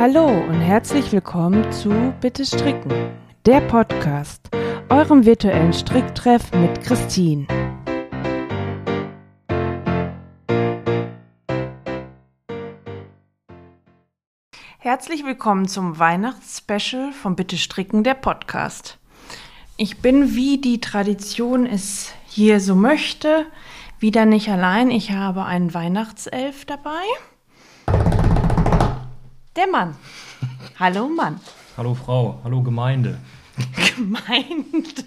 Hallo und herzlich willkommen zu Bitte Stricken, der Podcast, eurem virtuellen Stricktreff mit Christine. Herzlich willkommen zum Weihnachtsspecial von Bitte Stricken, der Podcast. Ich bin, wie die Tradition es hier so möchte, wieder nicht allein. Ich habe einen Weihnachtself dabei. Der Mann. Hallo Mann. Hallo Frau, hallo Gemeinde. Gemeinde.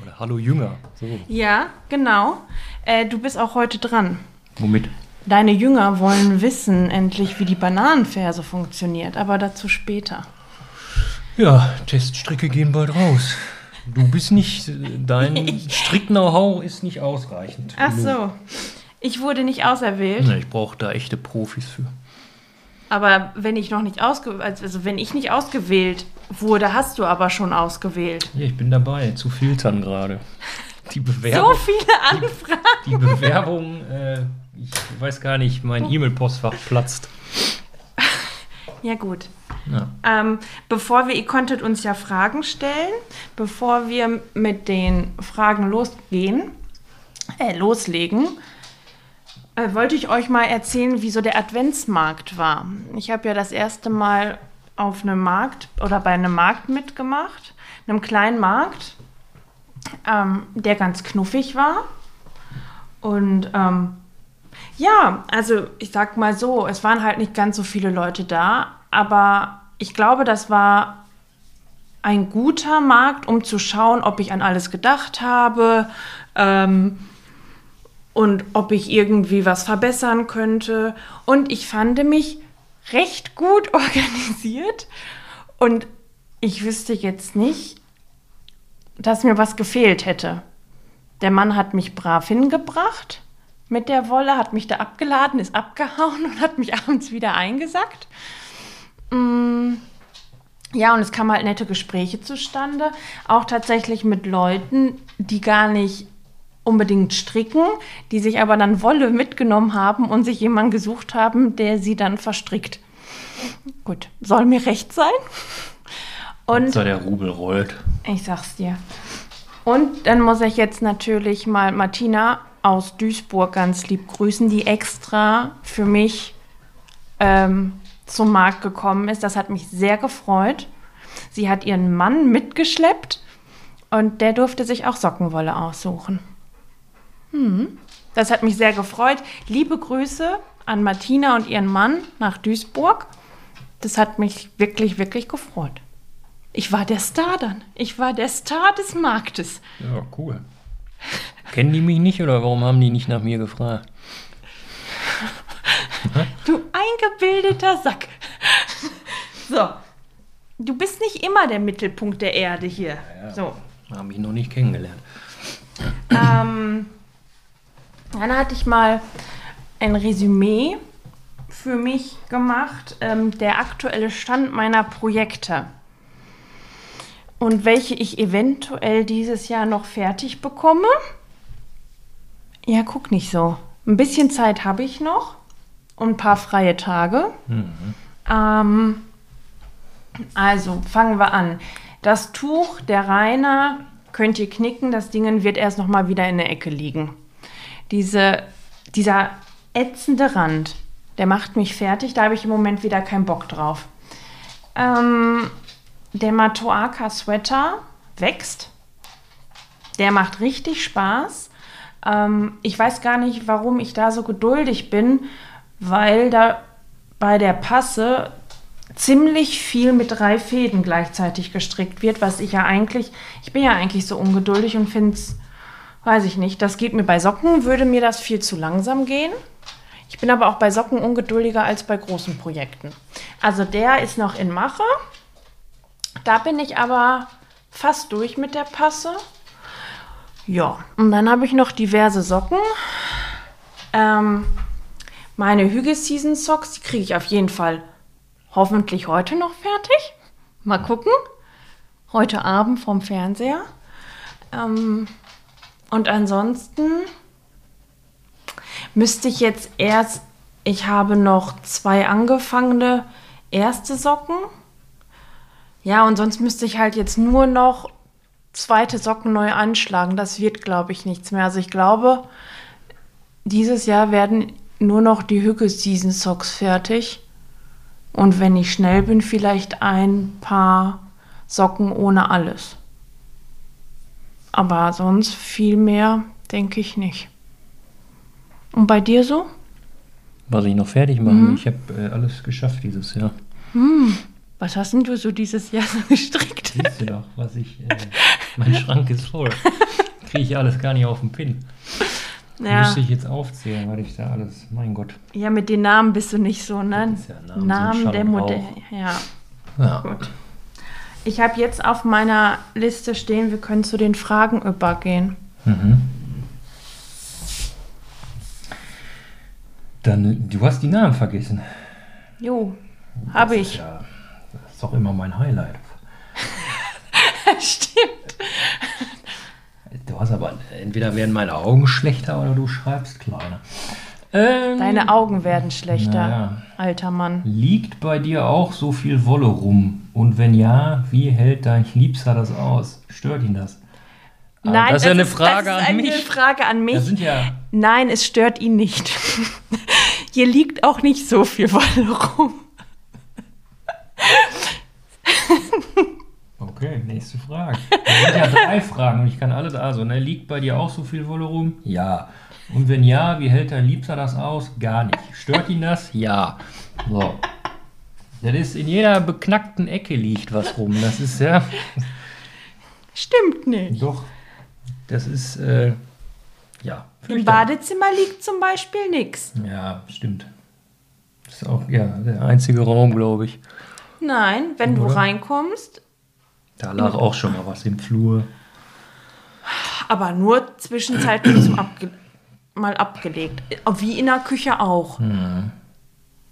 Oder hallo Jünger. So. Ja, genau. Äh, du bist auch heute dran. Womit? Deine Jünger wollen wissen endlich, wie die Bananenferse funktioniert, aber dazu später. Ja, Teststricke gehen bald raus. Du bist nicht, dein Strick-Know-how ist nicht ausreichend. Ach so. Ich wurde nicht auserwählt, Nee, ich brauche da echte Profis für. Aber wenn ich noch nicht ausge also wenn ich nicht ausgewählt wurde, hast du aber schon ausgewählt. Ja, ich bin dabei, zu filtern gerade. Die So Bewerbung, viele Anfragen. die Bewerbung äh, ich weiß gar nicht, mein E-Mail-Postfach platzt. Ja gut. Ja. Ähm, bevor wir, ihr konntet uns ja Fragen stellen, bevor wir mit den Fragen losgehen, äh, loslegen, äh, wollte ich euch mal erzählen, wie so der Adventsmarkt war. Ich habe ja das erste Mal auf einem Markt oder bei einem Markt mitgemacht, einem kleinen Markt, ähm, der ganz knuffig war. Und ähm, ja, also ich sag mal so, es waren halt nicht ganz so viele Leute da, aber ich glaube, das war ein guter Markt, um zu schauen, ob ich an alles gedacht habe ähm, und ob ich irgendwie was verbessern könnte. Und ich fand mich recht gut organisiert und ich wüsste jetzt nicht, dass mir was gefehlt hätte. Der Mann hat mich brav hingebracht mit der Wolle, hat mich da abgeladen, ist abgehauen und hat mich abends wieder eingesackt. Mm, Ja, und es kamen halt nette Gespräche zustande, auch tatsächlich mit Leuten, die gar nicht unbedingt stricken, die sich aber dann Wolle mitgenommen haben und sich jemanden gesucht haben, der sie dann verstrickt. Gut, soll mir recht sein. Und So der Rubel rollt. ich sag's dir. Und dann muss ich jetzt natürlich mal Martina aus Duisburg ganz lieb grüßen, die extra für mich ähm, zum Markt gekommen ist. Das hat mich sehr gefreut. Sie hat ihren Mann mitgeschleppt und der durfte sich auch Sockenwolle aussuchen. Hm. Das hat mich sehr gefreut. Liebe Grüße an Martina und ihren Mann nach Duisburg. Das hat mich wirklich, wirklich gefreut. Ich war der Star dann. Ich war der Star des Marktes. Ja, cool. Kennen die mich nicht oder warum haben die nicht nach mir gefragt? Du eingebildeter Sack. So. Du bist nicht immer der Mittelpunkt der Erde hier. So. Haben mich noch nicht kennengelernt. Ähm, dann hatte ich mal ein Resümee für mich gemacht, ähm, der aktuelle Stand meiner Projekte und welche ich eventuell dieses Jahr noch fertig bekomme. Ja, guck nicht so. Ein bisschen Zeit habe ich noch und ein paar freie Tage. Ähm, also fangen wir an. Das Tuch der Rainer könnt ihr knicken. Das Ding wird erst noch mal wieder in der Ecke liegen. Diese, dieser ätzende Rand, der macht mich fertig. Da habe ich im Moment wieder keinen Bock drauf. Ähm, der Matoaka Sweater wächst. Der macht richtig Spaß. Ähm, ich weiß gar nicht, warum ich da so geduldig bin, weil da bei der Passe ziemlich viel mit drei Fäden gleichzeitig gestrickt wird, was ich ja eigentlich, ich bin ja eigentlich so ungeduldig und finde es, weiß ich nicht, das geht mir bei Socken, würde mir das viel zu langsam gehen. Ich bin aber auch bei Socken ungeduldiger als bei großen Projekten. Also der ist noch in Mache. Da bin ich aber fast durch mit der Passe. Ja, und dann habe ich noch diverse Socken. Ähm, meine Hügel Season Socks, die kriege ich auf jeden Fall hoffentlich heute noch fertig. Mal gucken. Heute Abend vom Fernseher. Ähm, und ansonsten müsste ich jetzt erst, ich habe noch zwei angefangene erste Socken. Ja, und sonst müsste ich halt jetzt nur noch zweite Socken neu anschlagen. Das wird, glaube ich, nichts mehr. Also ich glaube, dieses Jahr werden nur noch die Hügge Season Socks fertig. Und wenn ich schnell bin, vielleicht ein paar Socken ohne alles. Aber sonst viel mehr denke ich nicht. Und bei dir so? Was ich noch fertig machen. Mhm. Ich habe äh, alles geschafft dieses Jahr. Hm. Was hast denn du so dieses Jahr so gestrickt? Siehst du doch, was ich. Äh, mein Schrank ist voll. Kriege ich alles gar nicht auf den Pin. Ja. Müsste ich jetzt aufzählen, weil ich da alles, mein Gott. Ja, mit den Namen bist du nicht so, ne? Ja Namen, Namen der Modell. Ja. ja. Gut. Ich habe jetzt auf meiner Liste stehen, wir können zu den Fragen übergehen. Mhm. Dann, du hast die Namen vergessen. Jo, habe ich. Ja, das ist doch immer mein Highlight. Stimmt. Du hast aber, entweder werden meine Augen schlechter oder du schreibst kleiner. Ähm, Deine Augen werden schlechter, ja. alter Mann. Liegt bei dir auch so viel Wolle rum? Und wenn ja, wie hält dein Liebster das aus? Stört ihn das? Aber Nein, das ist ja eine Frage das ist an eine mich. Frage an mich. Ja Nein, es stört ihn nicht. Hier liegt auch nicht so viel Wolle rum. Okay, nächste Frage. Das sind ja drei Fragen und ich kann alle da. Also, ne, liegt bei dir auch so viel Wolle rum? Ja. Und wenn ja, wie hält dein Liebster das aus? Gar nicht. Stört ihn das? Ja. So. Das ist in jeder beknackten Ecke liegt was rum. Das ist ja. Stimmt nicht. Doch. Das ist, äh, ja. Im Badezimmer liegt zum Beispiel nichts. Ja, stimmt. Das ist auch, ja, der einzige Raum, glaube ich. Nein, wenn Oder? du reinkommst. Da lag auch schon mal was im Flur. Aber nur zwischenzeitlich zum Abge mal abgelegt. Wie in der Küche auch. Hm.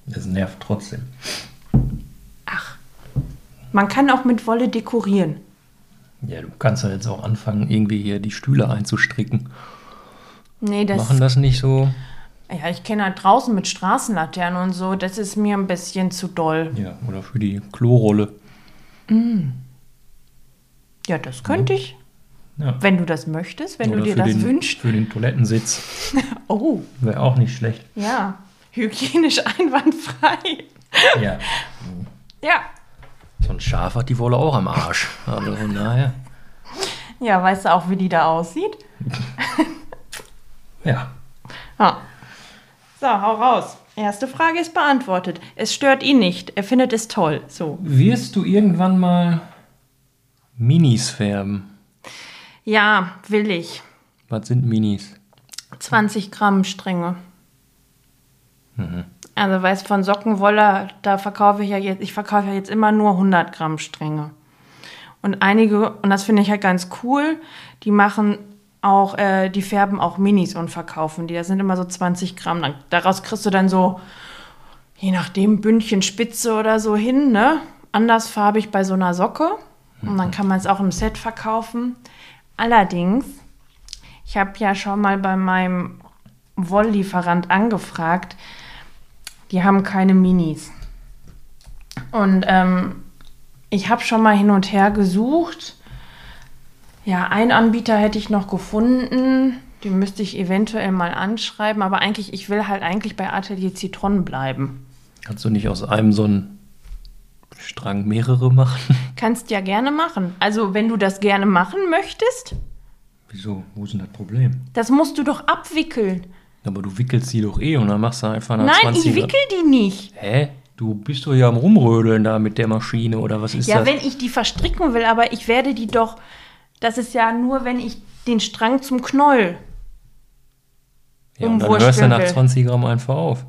Das nervt trotzdem. Ach. Man kann auch mit Wolle dekorieren. Ja, du kannst ja jetzt auch anfangen, irgendwie hier die Stühle einzustricken. Nee, das. Machen das nicht so. Ja, ich kenne halt draußen mit Straßenlaternen und so. Das ist mir ein bisschen zu doll. Ja, oder für die Klorolle. Mm. Ja, das könnte ja. ich. Ja. Wenn du das möchtest, wenn oder du dir das den, wünschst. Für den Toilettensitz. oh. Wäre auch nicht schlecht. Ja, hygienisch einwandfrei. ja. Ja. So ein Schaf hat die Wolle auch am Arsch. Also von daher. Ja, weißt du auch, wie die da aussieht? ja. Ah. So, hau raus. Erste Frage ist beantwortet. Es stört ihn nicht. Er findet es toll. So. Wirst du irgendwann mal Minis färben? Ja, will ich. Was sind Minis? 20 Gramm Stränge. Mhm. Also, weißt von Sockenwolle, da verkaufe ich ja jetzt, ich verkaufe ja jetzt immer nur 100 Gramm Stränge. Und einige, und das finde ich halt ganz cool, die machen auch, äh, die färben auch Minis und verkaufen die. Das sind immer so 20 Gramm. Daraus kriegst du dann so, je nachdem, Bündchen Spitze oder so hin, ne? Andersfarbig bei so einer Socke. Und dann kann man es auch im Set verkaufen. Allerdings, ich habe ja schon mal bei meinem Wolllieferant angefragt, die haben keine Minis. Und ähm, ich habe schon mal hin und her gesucht. Ja, einen Anbieter hätte ich noch gefunden. Den müsste ich eventuell mal anschreiben. Aber eigentlich, ich will halt eigentlich bei Atelier Zitronen bleiben. Kannst du nicht aus einem so einen Strang mehrere machen? Kannst ja gerne machen. Also, wenn du das gerne machen möchtest. Wieso? Wo ist denn das Problem? Das musst du doch abwickeln. Aber du wickelst sie doch eh und dann machst du einfach nach Nein, 20 ich wickel die nicht. Hä? Du bist doch ja am Rumrödeln da mit der Maschine oder was ist ja, das? Ja, wenn ich die verstricken will, aber ich werde die doch. Das ist ja nur, wenn ich den Strang zum Knoll. Ja, und dann hörst du nach 20 Gramm einfach auf.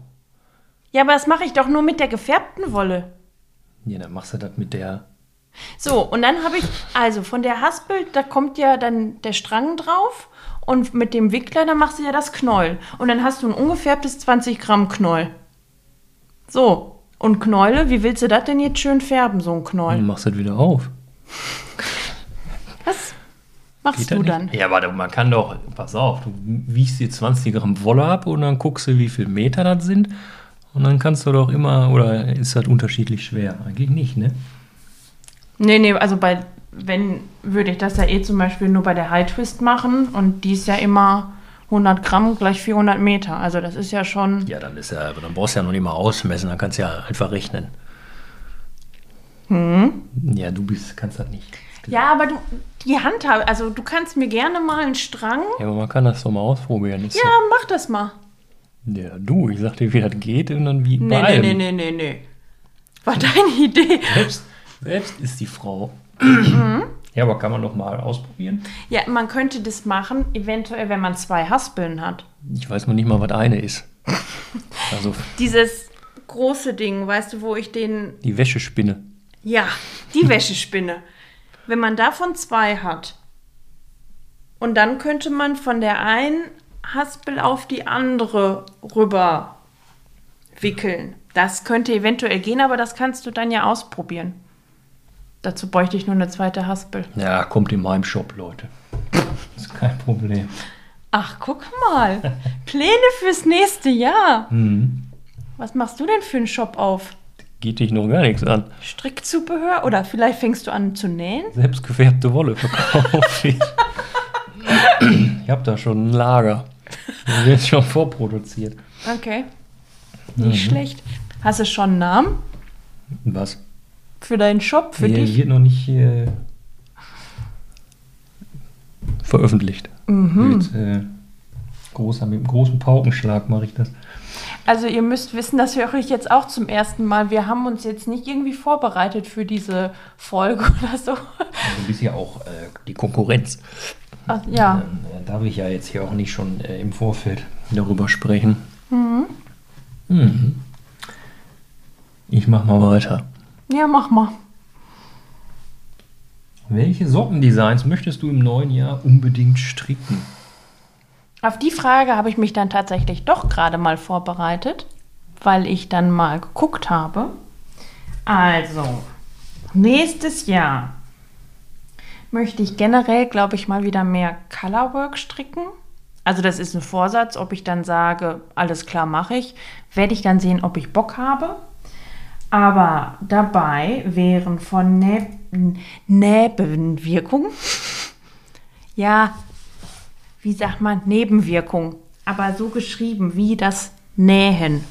Ja, aber das mache ich doch nur mit der gefärbten Wolle. Ja, dann machst du das mit der. So, und dann habe ich, also von der Haspel, da kommt ja dann der Strang drauf und mit dem Wickler, da machst du ja das Knoll. Und dann hast du ein ungefärbtes 20 Gramm Knoll. So, und Knäule, wie willst du das denn jetzt schön färben, so ein Knoll? Dann machst du das wieder auf. Was machst du dann? Ja, warte, man kann doch, pass auf, du wiegst dir 20 Gramm Wolle ab und dann guckst du, wie viel Meter das sind. Und dann kannst du doch immer, oder ist das unterschiedlich schwer? Eigentlich nicht, ne? Nee, nee, also bei, wenn, würde ich das ja eh zum Beispiel nur bei der High Twist machen und die ist ja immer 100 Gramm gleich 400 Meter. Also das ist ja schon, Ja, dann ist ja, dann brauchst du ja noch nicht mal ausmessen, dann kannst du ja einfach rechnen. Ja, du bist, kannst das nicht. ja, aber du, die Handhabe, also du kannst mir gerne mal einen Strang, Ja, aber man kann das doch mal ausprobieren. Ist ja, mach das mal. Ja, du, ich sag dir, wie das geht und dann wie Nee, bei nee, allem. nee, nee, nee, nee. War deine Idee. Selbst, selbst ist die Frau. ja, aber kann man doch mal ausprobieren? Ja, man könnte das machen, eventuell, wenn man zwei Haspeln hat. Ich weiß noch nicht mal, was eine ist. Also Dieses große Ding, weißt du, wo ich den die Wäschespinne. Ja, die Wäschespinne. Wenn man davon zwei hat und dann könnte man von der einen Haspel auf die andere rüber wickeln. Das könnte eventuell gehen, aber das kannst du dann ja ausprobieren. Dazu bräuchte ich nur eine zweite Haspel. Ja, kommt in meinem Shop, Leute. ist kein Problem. Ach, guck mal. Pläne fürs nächste Jahr. Mhm. Was machst du denn für einen Shop auf? Geht dich noch gar nichts an. Strickzubehör? Oder vielleicht fängst du an zu nähen? Selbstgefärbte Wolle verkaufe ich. ich habe da schon ein Lager. Das wird schon vorproduziert. Okay. Nicht schlecht. Hast du schon einen Namen Was? für deinen Shop, für Der dich? wird noch nicht äh, veröffentlicht. Mit, äh, großer, mit einem großen Paukenschlag mache ich das. Also ihr müsst wissen, das höre ich jetzt auch zum ersten Mal. Wir haben uns jetzt nicht irgendwie vorbereitet für diese Folge oder so. Also du bist ja auch äh, die Konkurrenz. Ach, ja, Dann äh, darf ich ja jetzt hier auch nicht schon äh, im Vorfeld darüber sprechen. Mhm. Ich mach mal weiter. ja, mach mal. Welche Sockendesigns möchtest du im neuen Jahr unbedingt stricken? Auf die Frage habe ich mich dann tatsächlich doch gerade mal vorbereitet, weil ich dann mal geguckt habe. Also, nächstes Jahr möchte ich generell, glaube ich, mal wieder mehr Colorwork stricken. Also das ist ein Vorsatz, ob ich dann sage, alles klar mache ich, werde ich dann sehen, ob ich Bock habe. Aber dabei wären von Neb Nebenwirkungen, ja, wie sagt man, Nebenwirkung, aber so geschrieben wie das Nähen.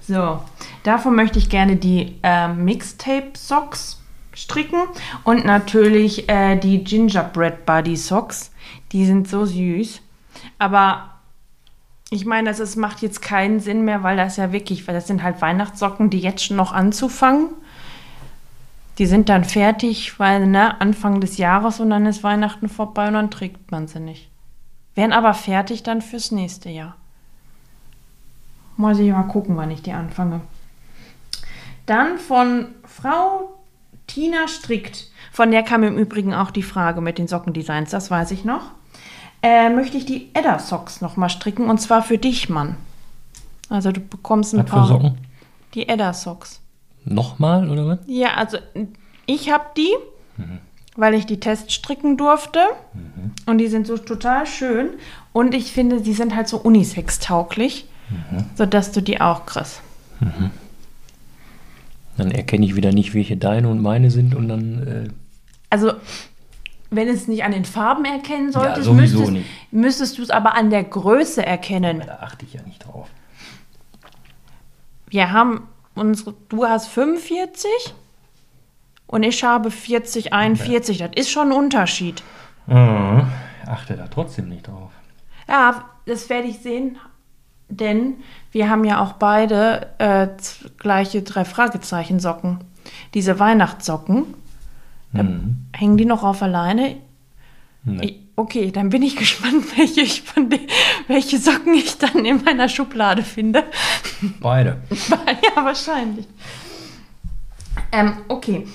So, davon möchte ich gerne die äh, Mixtape Socks stricken und natürlich äh, die Gingerbread Buddy Socks. Die sind so süß. Aber ich meine, das ist, macht jetzt keinen Sinn mehr, weil das ja wirklich, weil das sind halt Weihnachtssocken, die jetzt schon noch anzufangen. Die sind dann fertig, weil ne, Anfang des Jahres und dann ist Weihnachten vorbei und dann trägt man sie nicht. Wären aber fertig dann fürs nächste Jahr. Muss ich mal gucken, wann ich die anfange. Dann von Frau Tina Strickt. Von der kam im Übrigen auch die Frage mit den Sockendesigns, das weiß ich noch. Äh, möchte ich die Edda Socks nochmal stricken und zwar für dich, Mann. Also du bekommst ein Was für paar. Socken? Die Edda Socks. Nochmal, oder was? Ja, also ich habe die, weil ich die Test stricken durfte. Und die sind so total schön. Und ich finde, die sind halt so unisex-tauglich, sodass du die auch kriegst. Dann erkenne ich wieder nicht, welche deine und meine sind und dann. Äh, Also, wenn es nicht an den Farben erkennen solltest, sowieso müsstest, müsstest du es aber an der Größe erkennen. da achte ich ja nicht drauf. Wir haben unsere, du hast 45 und ich habe 40, 41. Das ist schon ein Unterschied. Mhm. Achte da trotzdem nicht drauf. Ja, das werde ich sehen, denn wir haben ja auch beide äh, gleiche drei Fragezeichen Socken. Diese Weihnachtssocken, Mhm. hängen die noch auf alleine? Nee. Okay, dann bin ich gespannt, welche, ich von den, welche Socken ich dann in meiner Schublade finde. Beide. ja, wahrscheinlich. Ähm, okay.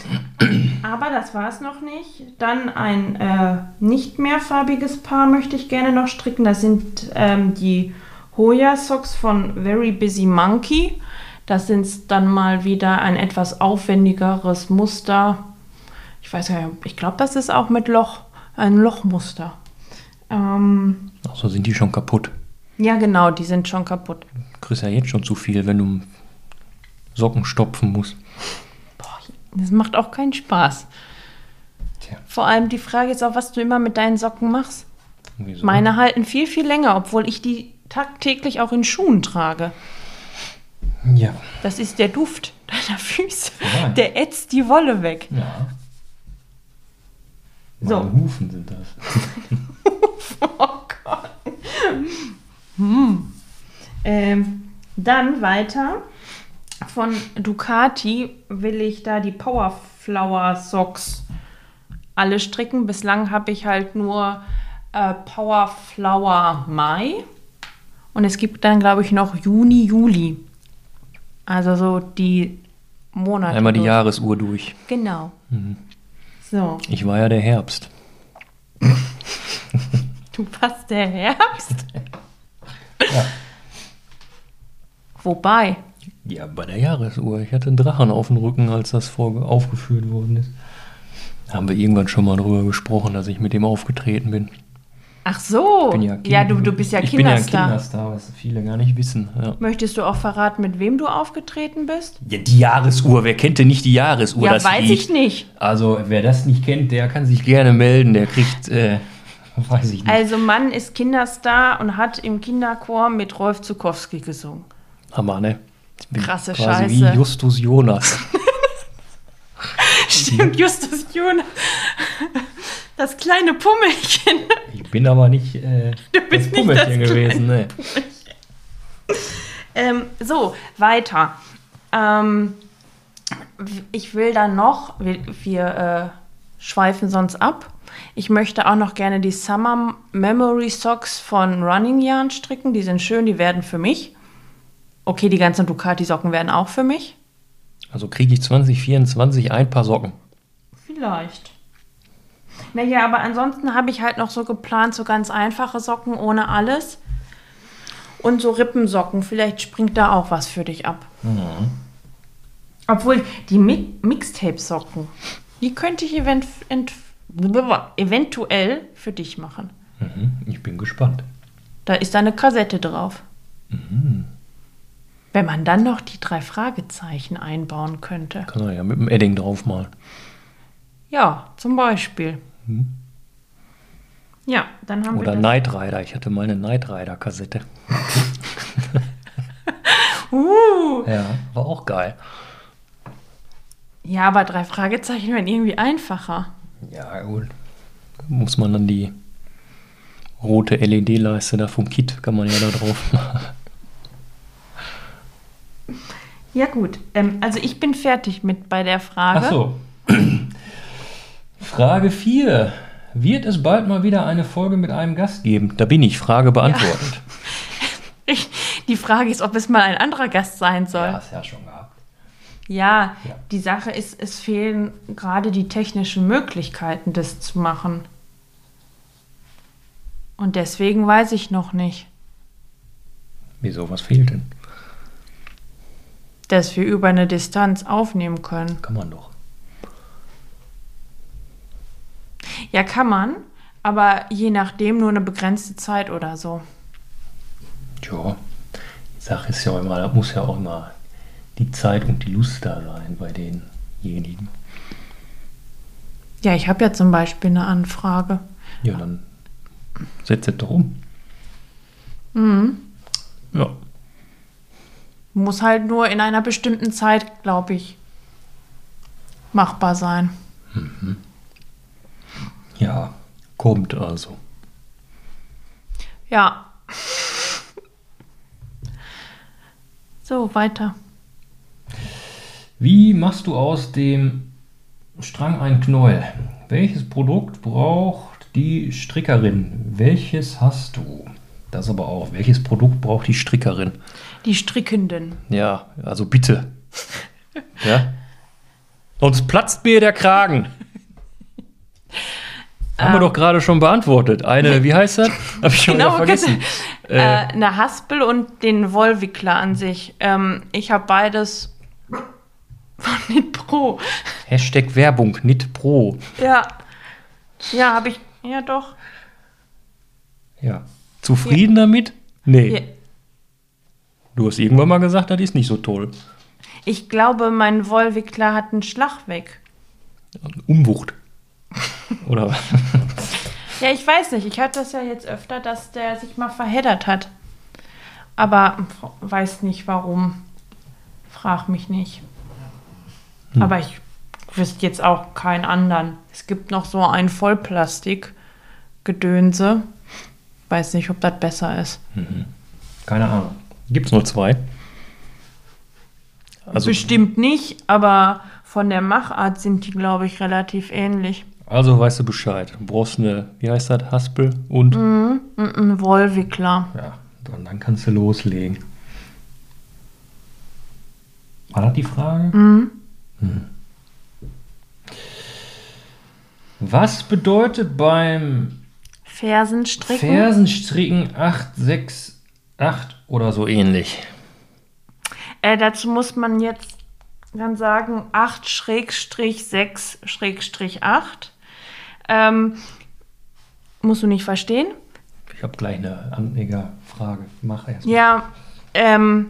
Aber das war es noch nicht. Dann ein äh, nicht mehrfarbiges Paar möchte ich gerne noch stricken. Das sind ähm, die Hoya Socks von Very Busy Monkey. Das sind dann mal wieder ein etwas aufwendigeres Muster. Ich weiß gar nicht, ich glaube, das ist auch mit Loch, ein Lochmuster. Ähm, Ach so, sind die schon kaputt. ja, genau, die sind schon kaputt. kriegst ja jetzt schon zu viel, wenn du Socken stopfen musst. Das macht auch keinen Spaß. Tja, Vor allem die Frage ist auch, was du immer mit deinen Socken machst. wieso? Meine halten viel, viel länger, obwohl ich die tagtäglich auch in Schuhen trage. Ja. Das ist der Duft deiner Füße. Ja. Der ätzt die Wolle weg. Ja. So. Meine Hufen sind das. Oh Gott. Hm. Ähm, dann weiter. Von Ducati will ich da die Powerflower Socks alle stricken. Bislang habe ich halt nur äh, Powerflower Mai. Und es gibt dann, glaube ich, noch Juni, Juli. Also so die Monate. Einmal die durch. Jahresuhr durch. Genau. So, Ich war ja der Herbst. du passt der Herbst. Ja. Wobei, Ja, bei der Jahresuhr. Ich hatte einen Drachen auf dem Rücken, als das vor aufgeführt worden ist. Da haben wir irgendwann schon mal drüber gesprochen, dass ich mit dem aufgetreten bin. Ach so. Ich ja, Kind- du, du bist ja ich bin ja ein Kinderstar. Kinderstar, was viele gar nicht wissen. Ja. Möchtest du auch verraten, mit wem du aufgetreten bist? ja, die Jahresuhr. Wer kennt denn nicht die Jahresuhr? ja, das weiß Lied? ich nicht. Also, wer das nicht kennt, der kann sich gerne melden. Der kriegt, äh, weiß ich nicht. Also Mann ist Kinderstar und hat im Kinderchor mit Rolf Zukowski gesungen. Hammer, ne? Ich Krasse quasi Scheiße. wie Justus Jonas. Stimmt, Justus Jonas. Das kleine Pummelchen. Ich bin aber nicht äh, Du bist das nicht Pummelchen das gewesen, ne? Ähm, so, weiter. Ähm, ich will dann noch, wir, wir äh, schweifen sonst ab. Ich möchte auch noch gerne die Summer Memory Socks von Running Yarn stricken. Die sind schön, die werden für mich. Okay, die ganzen Ducati-Socken werden auch für mich. Also kriege ich 2024 ein paar Socken. Vielleicht. Naja, aber ansonsten habe ich halt noch so geplant, so ganz einfache Socken ohne alles. Und so Rippensocken. Vielleicht springt da auch was für dich ab. Obwohl, die Mi Mixtape-Socken, die könnte ich event ent eventuell für dich machen. Mhm, ich bin gespannt. Da ist eine Kassette drauf. Wenn man dann noch die drei Fragezeichen einbauen könnte. Kann er ja mit dem Edding draufmalen. Ja, zum Beispiel. Ja, dann haben Oder wir. Knight Rider. Ich hatte mal eine Knight Rider-Kassette. Uh, Ja, war auch geil. ja, aber drei Fragezeichen werden irgendwie einfacher. Ja, gut. Muss man dann die rote LED-Leiste da vom Kit, kann man ja da drauf machen. Ja, gut. Ähm, also ich bin fertig mit bei der Frage. Ach so. Frage 4. Wird es bald mal wieder eine Folge mit einem Gast geben? Da bin ich. Frage beantwortet. Ich, die Frage ist, ob es mal ein anderer Gast sein soll. Ja, Ja, hast ja schon gehabt. ja, Ja. die Sache ist, es fehlen gerade die technischen Möglichkeiten, das zu machen. Und deswegen weiß ich noch nicht, Wieso, was fehlt denn? dass wir über eine Distanz aufnehmen können. Kann man doch. Ja, kann man, aber je nachdem nur eine begrenzte Zeit oder so. Tja, die Sache ist ja auch immer, da muss ja auch immer die Zeit und die Lust da sein bei denjenigen. Ja, ich habe ja zum Beispiel eine Anfrage. Ja, dann setzt es doch um. Mhm. Ja. Muss halt nur in einer bestimmten Zeit, glaube ich, machbar sein. Ja, kommt also. Ja. So, weiter. Wie machst du aus dem Strang ein Knäuel? Welches Produkt braucht die Strickerin? Welches hast du? Das aber auch. Welches Produkt braucht die Strickerin? Die Strickenden. Ja, also bitte. ja? Sonst platzt mir der Kragen. Haben wir doch gerade schon beantwortet. Eine, wie heißt das? Hab ich schon Genau, vergessen. Äh, eine Haspel und den Wollwickler an sich. Ähm, ich habe beides von Knit Pro. Hashtag Werbung, Knit Pro. Ja. Ja, habe ich. Ja, doch. Ja. Zufrieden damit? Nee. Ja. Du hast irgendwann mal gesagt, das ist nicht so toll. Ich glaube, mein Wollwickler hat einen Schlag weg. Umwucht. Oder was? Ja, ich weiß nicht. Ich hatte das ja jetzt öfter, dass der sich mal verheddert hat. Aber weiß nicht warum. Frag mich nicht. Aber ich wüsste jetzt auch keinen anderen. Es gibt noch so ein Vollplastik-Gedönse. Weiß nicht, ob das besser ist. Keine Ahnung. Gibt es nur zwei? Also, Bestimmt nicht, aber von der Machart sind die, glaube ich, relativ ähnlich. Also weißt du Bescheid. Du brauchst eine, wie heißt das, Haspel und. Mhm, ein Wollwickler. Ja, und dann kannst du loslegen. War das die Frage? Mhm. Hm. Was bedeutet beim Fersenstricken. Fersenstricken 868 oder so ähnlich? Äh, dazu muss man jetzt dann sagen 8 Schrägstrich 6 Schrägstrich 8. Ähm, musst du nicht verstehen? Ich habe gleich eine andere Frage. Mach erst. Ja, ähm,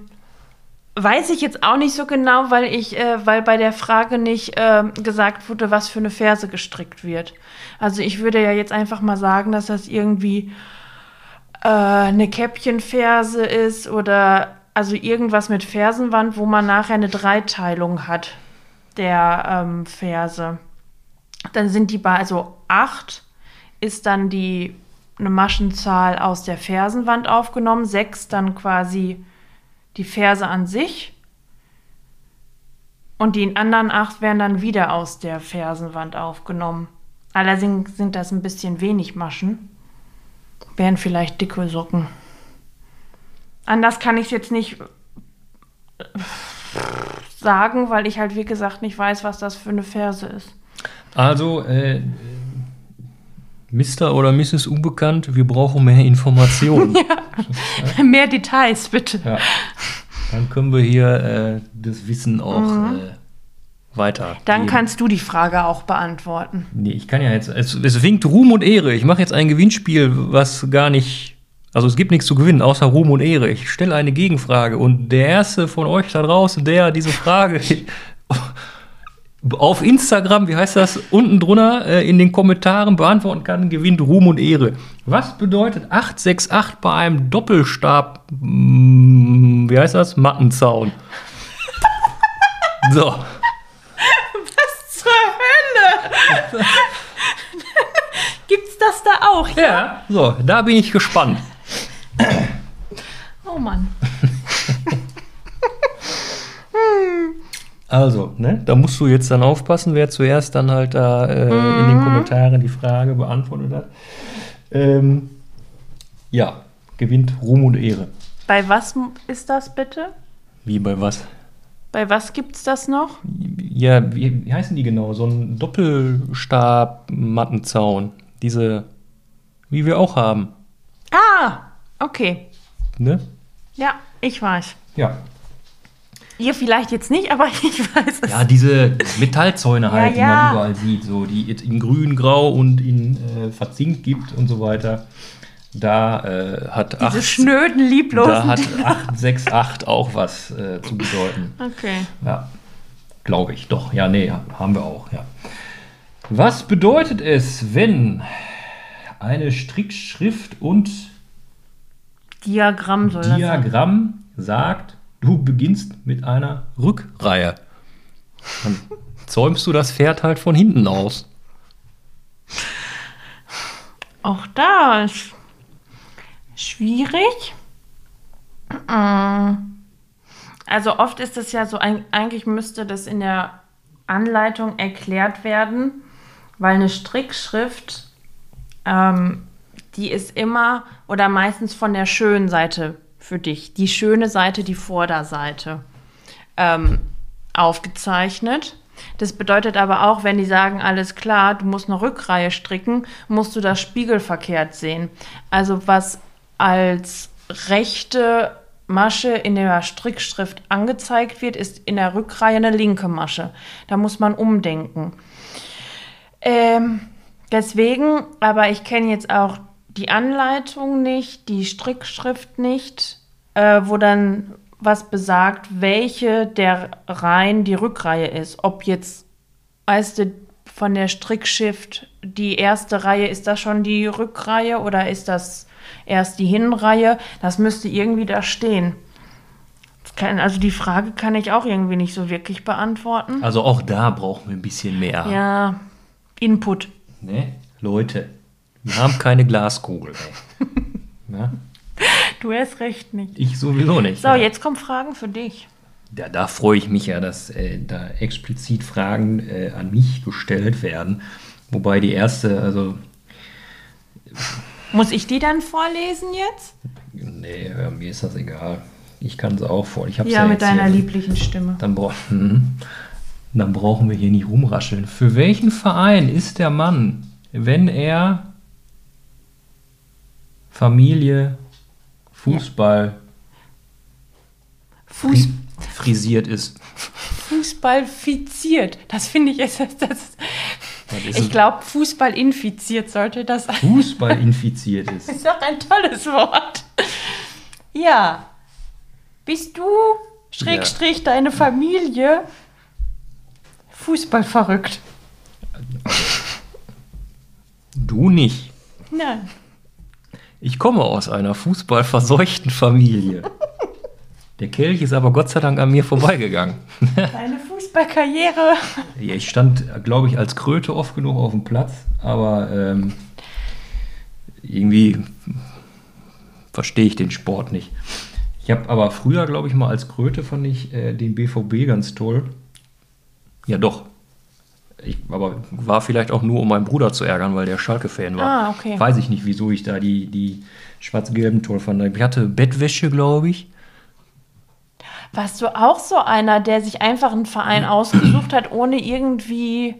weiß ich jetzt auch nicht so genau, weil ich, äh, weil bei der Frage nicht äh, gesagt wurde, was für eine Ferse gestrickt wird. Also ich würde ja jetzt einfach mal sagen, dass das irgendwie äh, eine Käppchenferse ist oder also irgendwas mit Fersenwand, wo man nachher eine Dreiteilung hat der ähm, Ferse. Dann sind die bei, also 8 ist dann die eine Maschenzahl aus der Fersenwand aufgenommen, 6 dann quasi die Ferse an sich. Und die anderen 8 werden dann wieder aus der Fersenwand aufgenommen. Allerdings sind das ein bisschen wenig Maschen. Wären vielleicht dicke Socken. Anders kann ich es jetzt nicht äh, sagen, weil ich halt wie gesagt nicht weiß, was das für eine Ferse ist. Also, äh, Mr. oder Mrs. Unbekannt, wir brauchen mehr Informationen. Mehr Details, bitte. Ja. Dann können wir hier äh, das Wissen auch äh, weiter. Dann kannst du die Frage auch beantworten. Nee, ich kann ja jetzt. Es, es winkt Ruhm und Ehre. Ich mache jetzt ein Gewinnspiel, was gar nicht. Also es gibt nichts zu gewinnen, außer Ruhm und Ehre. Ich stelle eine Gegenfrage und der erste von euch da draußen, der diese Frage auf Instagram, wie heißt das, unten drunter äh, in den Kommentaren beantworten kann, gewinnt Ruhm und Ehre. Was bedeutet 868 bei einem Doppelstab, mm, wie heißt das, Mattenzaun? So. Was zur Hölle? Gibt's das da auch? Ja, so, da bin ich gespannt. Oh Mann. Also, ne, da musst du jetzt dann aufpassen, wer zuerst dann halt da äh, in den Kommentaren die Frage beantwortet hat. Ähm, ja, gewinnt Ruhm und Ehre. Bei was ist das bitte? Wie bei was? Bei was gibt's das noch? Ja, wie, wie heißen die genau? So ein Doppelstab-Mattenzaun. Diese, wie wir auch haben. Ah, okay. Ne? Ja, ich weiß. Ja. Ihr vielleicht jetzt nicht, aber ich weiß es. Ja, diese Metallzäune halt, Ja, ja. die man überall sieht, so die es in grün, grau und in äh, verzinkt gibt und so weiter. Da äh, hat Diese acht- schnöden, Da lieblosen. hat 868 auch was äh, zu bedeuten. okay. Ja, glaube ich. Doch, ja, nee, haben wir auch, ja. Was bedeutet es, wenn eine Strickschrift und Diagramm. Diagramm sagt, du beginnst mit einer Rückreihe? Dann zäumst du das Pferd halt von hinten aus. Auch da ist schwierig. Mm. Also oft ist es ja so, eigentlich müsste das in der Anleitung erklärt werden, weil eine Strickschrift, ähm, die ist immer oder meistens von der schönen Seite für dich. Die schöne Seite, die Vorderseite ähm, aufgezeichnet. Das bedeutet aber auch, wenn die sagen, alles klar, du musst eine Rückreihe stricken, musst du das spiegelverkehrt sehen. Also was als rechte Masche in der Strickschrift angezeigt wird, ist in der Rückreihe eine linke Masche. Da muss man umdenken. Ähm, deswegen, aber ich kenne jetzt auch die Anleitung nicht, die Strickschrift nicht, äh, wo dann was besagt, welche der Reihen die Rückreihe ist. Ob jetzt, weißt du, von der Strickshift die erste Reihe, ist das schon die Rückreihe oder ist das erst die Hinreihe? Das müsste irgendwie da stehen. Kann, also die Frage kann ich auch irgendwie nicht so wirklich beantworten. Also auch da brauchen wir ein bisschen mehr. Ja, Input. Ne? Leute, wir haben keine Glaskugel. Ey. Du hast recht nicht. Ich sowieso nicht. So, ja. jetzt kommen Fragen für dich. Ja, da freue ich mich ja, dass äh, da explizit Fragen äh, an mich gestellt werden. Wobei die erste, also, Muss ich die dann vorlesen jetzt? nee, äh, mir ist das egal. Ich kann es auch vor. Ich hab's Ja, mit deiner hier. lieblichen Stimme. Dann, bra Mhm. dann brauchen wir hier nicht rumrascheln. Für welchen Verein ist der Mann, wenn er Familie, Fußball Fuß, frisiert ist? Fußball fiziert. Das finde ich ist das. das ich glaube, Fußball infiziert sollte das. Fußball infiziert ist. ist doch ein tolles Wort. Ja. Bist du, Schrägstrich, deine Familie, Fußball verrückt? Du nicht. Nein. Ich komme aus einer fußballverseuchten Familie. Der Kelch ist aber Gott sei Dank an mir vorbeigegangen. Deine Fußballkarriere. Ja, ich stand, glaube ich, als Kröte oft genug auf dem Platz, aber ähm, irgendwie verstehe ich den Sport nicht. Ich habe aber früher, glaube ich, mal als Kröte fand ich äh, den BVB ganz toll. Ja, doch. Ich, aber war vielleicht auch nur, um meinen Bruder zu ärgern, weil der Schalke-Fan war. Ah, okay. Weiß ich nicht, wieso ich da die, die schwarz-gelben toll fand. Ich hatte Bettwäsche, glaube ich. Warst du auch so einer, der sich einfach einen Verein ausgesucht hat, ohne irgendwie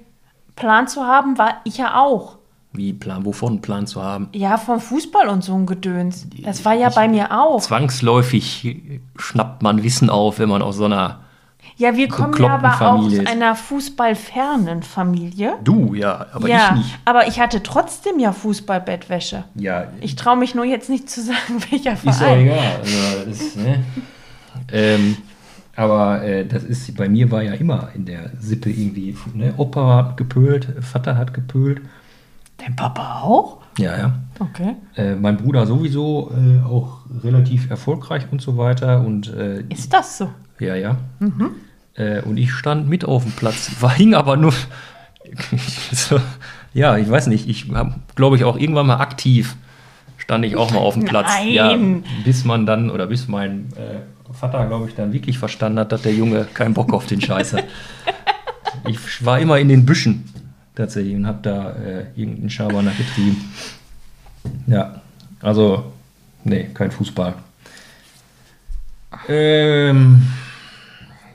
Plan zu haben? War ich ja auch. Wie Plan, wovon Plan zu haben. Ja, vom Fußball und so ein Gedöns. Das war ja bei mir auch. Zwangsläufig schnappt man Wissen auf, wenn man aus so einer. Ja, wir kommen ja aber auch Familie aus ist. einer fußballfernen Familie. Du, ja, aber ja, ich nicht. aber ich hatte trotzdem ja Fußballbettwäsche. Ja, Ich traue mich nur jetzt nicht zu sagen, welcher ist auch Verein. egal. Also, ist, ne? ähm, aber äh, das ist, bei mir war ja immer in der Sippe irgendwie, ne? Opa hat gepölt, Vater hat gepölt. Dein Papa auch? Ja, ja. Okay. Äh, mein Bruder sowieso äh, auch relativ erfolgreich und so weiter. Und äh, Ist das so? Ja, ja. Äh, und ich stand mit auf dem Platz, war hing aber nur. so, ja, ich weiß nicht. Ich habe, glaube ich, auch irgendwann mal aktiv stand ich auch mal auf dem Platz. Nein. Ja, bis man dann, oder bis mein äh, Vater, glaube ich, dann wirklich verstanden hat, dass der Junge keinen Bock auf den Scheiß hat. ich war immer in den Büschen tatsächlich und habe da äh, irgendeinen Schabernack getrieben. Ja, also, nee, kein Fußball. Ähm,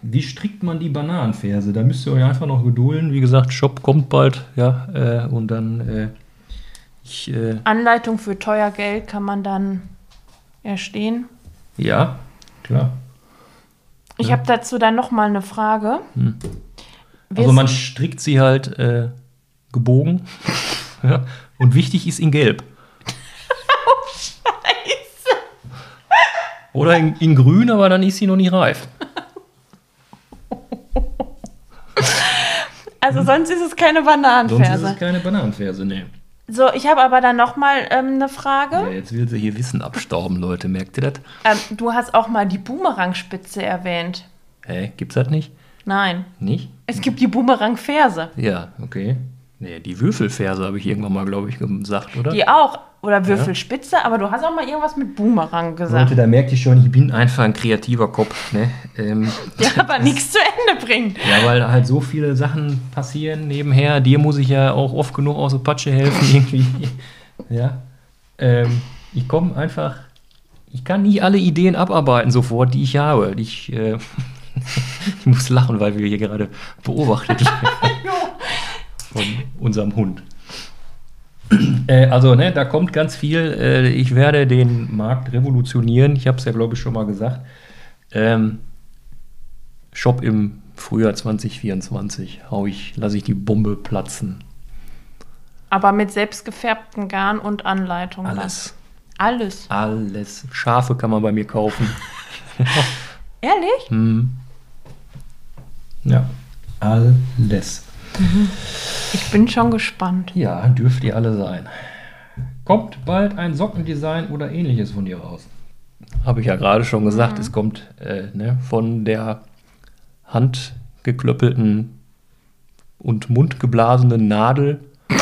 wie strickt man die Bananenferse? Da müsst ihr euch einfach noch gedulden. Wie gesagt, Shop kommt bald, ja, äh, und dann äh, ich, äh, Anleitung für teuer Geld kann man dann erstehen. ja, klar. Ich habe dazu dann noch mal eine Frage. Hm. Also man strickt sie halt äh, gebogen. ja, und wichtig ist in Gelb. Oder in, in Grün, aber dann ist sie noch nicht reif. Also sonst ist es keine Sonst ist Bananenferse. es keine Bananenferse, nee. So, ich habe aber dann noch mal ähm, eine Frage. Ja, jetzt will sie hier Wissen abstauben, Leute. Merkt ihr das? Ähm, du hast auch mal die Boomerangspitze erwähnt. Hä, gibt's das nicht? Nein, Nicht? es gibt die Boomerangferse. Ja, okay. Nee, die Würfelferse habe ich irgendwann mal, glaube ich, gesagt, oder? Die auch. Oder Würfelspitze, aber du hast auch mal irgendwas mit Boomerang gesagt. Leute, da merkt ihr schon, ich bin einfach ein kreativer Kopf. Ne? Ähm, Der aber nichts zu Ende bringt. ja, weil halt so viele Sachen passieren nebenher. Dir muss ich ja auch oft genug aus der Patsche helfen irgendwie. ja. Ähm, ich komme einfach, ich kann nicht alle Ideen abarbeiten sofort, die ich habe. Ich, äh, ich muss lachen, weil wir hier gerade beobachtet werden von unserem Hund. Äh, also, ne, da kommt ganz viel. Äh, ich werde den Markt revolutionieren. Ich habe es ja, glaube ich, schon mal gesagt. Ähm, Shop im Frühjahr 2024. Hau ich, lasse ich die Bombe platzen. Aber mit selbstgefärbtem Garn und Anleitung. Alles. Alles. Alles. Schafe kann man bei mir kaufen. Ehrlich? Hm. Ja, alles. Ich bin schon gespannt. Ja, dürft ihr alle sein. Kommt bald ein Sockendesign oder ähnliches von dir raus? Habe ich ja gerade schon gesagt, es kommt äh, ne, von der handgeklöppelten und mundgeblasenen Nadel.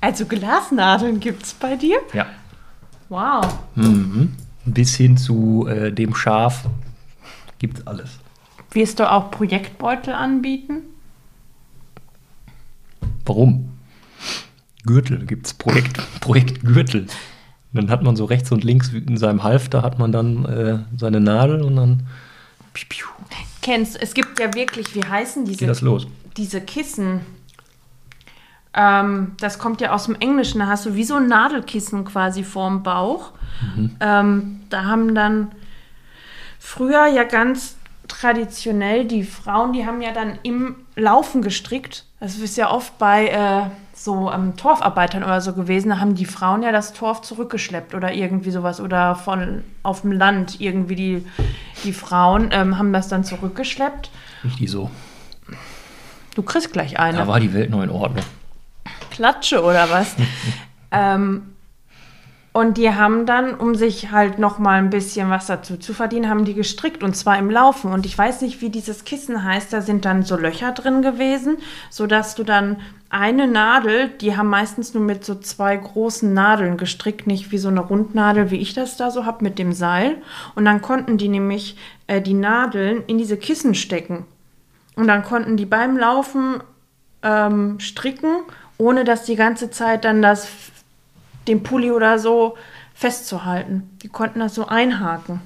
Also Glasnadeln gibt's bei dir? Ja. Wow. Mhm. Bis hin zu äh, dem Schaf gibt alles. Wirst du auch Projektbeutel anbieten? Warum? Gürtel gibt es, Projekt, Projekt Gürtel. Dann hat man so rechts und links in seinem Halfter hat man dann äh, seine Nadel und dann piu, piu, Kennst, es gibt ja wirklich, wie heißen diese, geht das los. diese Kissen? Ähm, das kommt ja aus dem Englischen, da hast du wie so ein Nadelkissen quasi vorm Bauch. Ähm, da haben dann früher ja ganz traditionell die Frauen, die haben ja dann im Laufen gestrickt. Das ist ja oft bei äh, so ähm, Torfarbeitern oder so gewesen. Da haben die Frauen ja das Torf zurückgeschleppt oder irgendwie sowas. Oder von auf dem Land irgendwie die, die Frauen ähm, haben das dann zurückgeschleppt. Richtig so. Du kriegst gleich eine. Da war die Welt noch in Ordnung. Klatsche oder was. ähm, und die haben dann, um sich halt noch mal ein bisschen was dazu zu verdienen, haben die gestrickt und zwar im Laufen. Und ich weiß nicht, wie dieses Kissen heißt. Da sind dann so Löcher drin gewesen, sodass du dann eine Nadel, die haben meistens nur mit so zwei großen Nadeln gestrickt, nicht wie so eine Rundnadel, wie ich das da so habe mit dem Seil. Und dann konnten die nämlich äh, die Nadeln in diese Kissen stecken. Und dann konnten die beim Laufen ähm, stricken, ohne dass die ganze Zeit dann das, den Pulli oder so festzuhalten. Die konnten das so einhaken.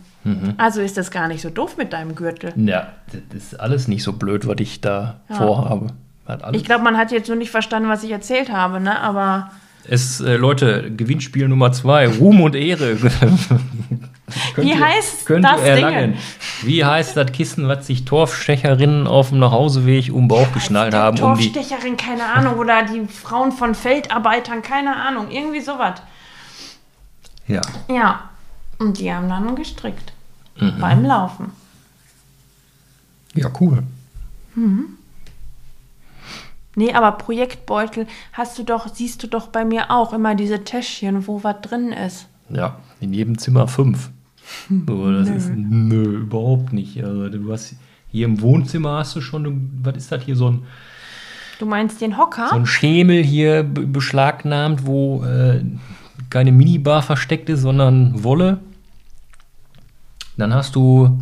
Also ist das gar nicht so doof mit deinem Gürtel. Ja, das ist alles nicht so blöd, was ich da vorhabe. Hat alles Ich glaube, man hat jetzt nur nicht verstanden, was ich erzählt habe, ne? Aber es, äh, Leute, Gewinnspiel Nummer zwei, Ruhm und Ehre. Könnt Wie ihr- heißt könnt das ihr erlangen. Ding? Wie heißt das Kissen, was sich Torfstecherinnen auf dem Nachhauseweg um den Bauch geschnallt haben, um die Torfstecherin, keine Ahnung, oder die Frauen von Feldarbeitern, keine Ahnung, irgendwie sowas. Ja, Ja, und die haben dann gestrickt. Mhm. Beim Laufen. ja, cool. Nee, aber Projektbeutel hast du doch, siehst du doch bei mir auch immer diese Täschchen, wo was drin ist. Ja, in jedem Zimmer fünf. So, das ist nö, überhaupt nicht. Also du hast hier im Wohnzimmer hast du schon, was ist das hier, so ein, Du meinst den Hocker? so ein Schemel hier be- beschlagnahmt, wo äh, keine Minibar versteckt ist, sondern Wolle. Dann hast du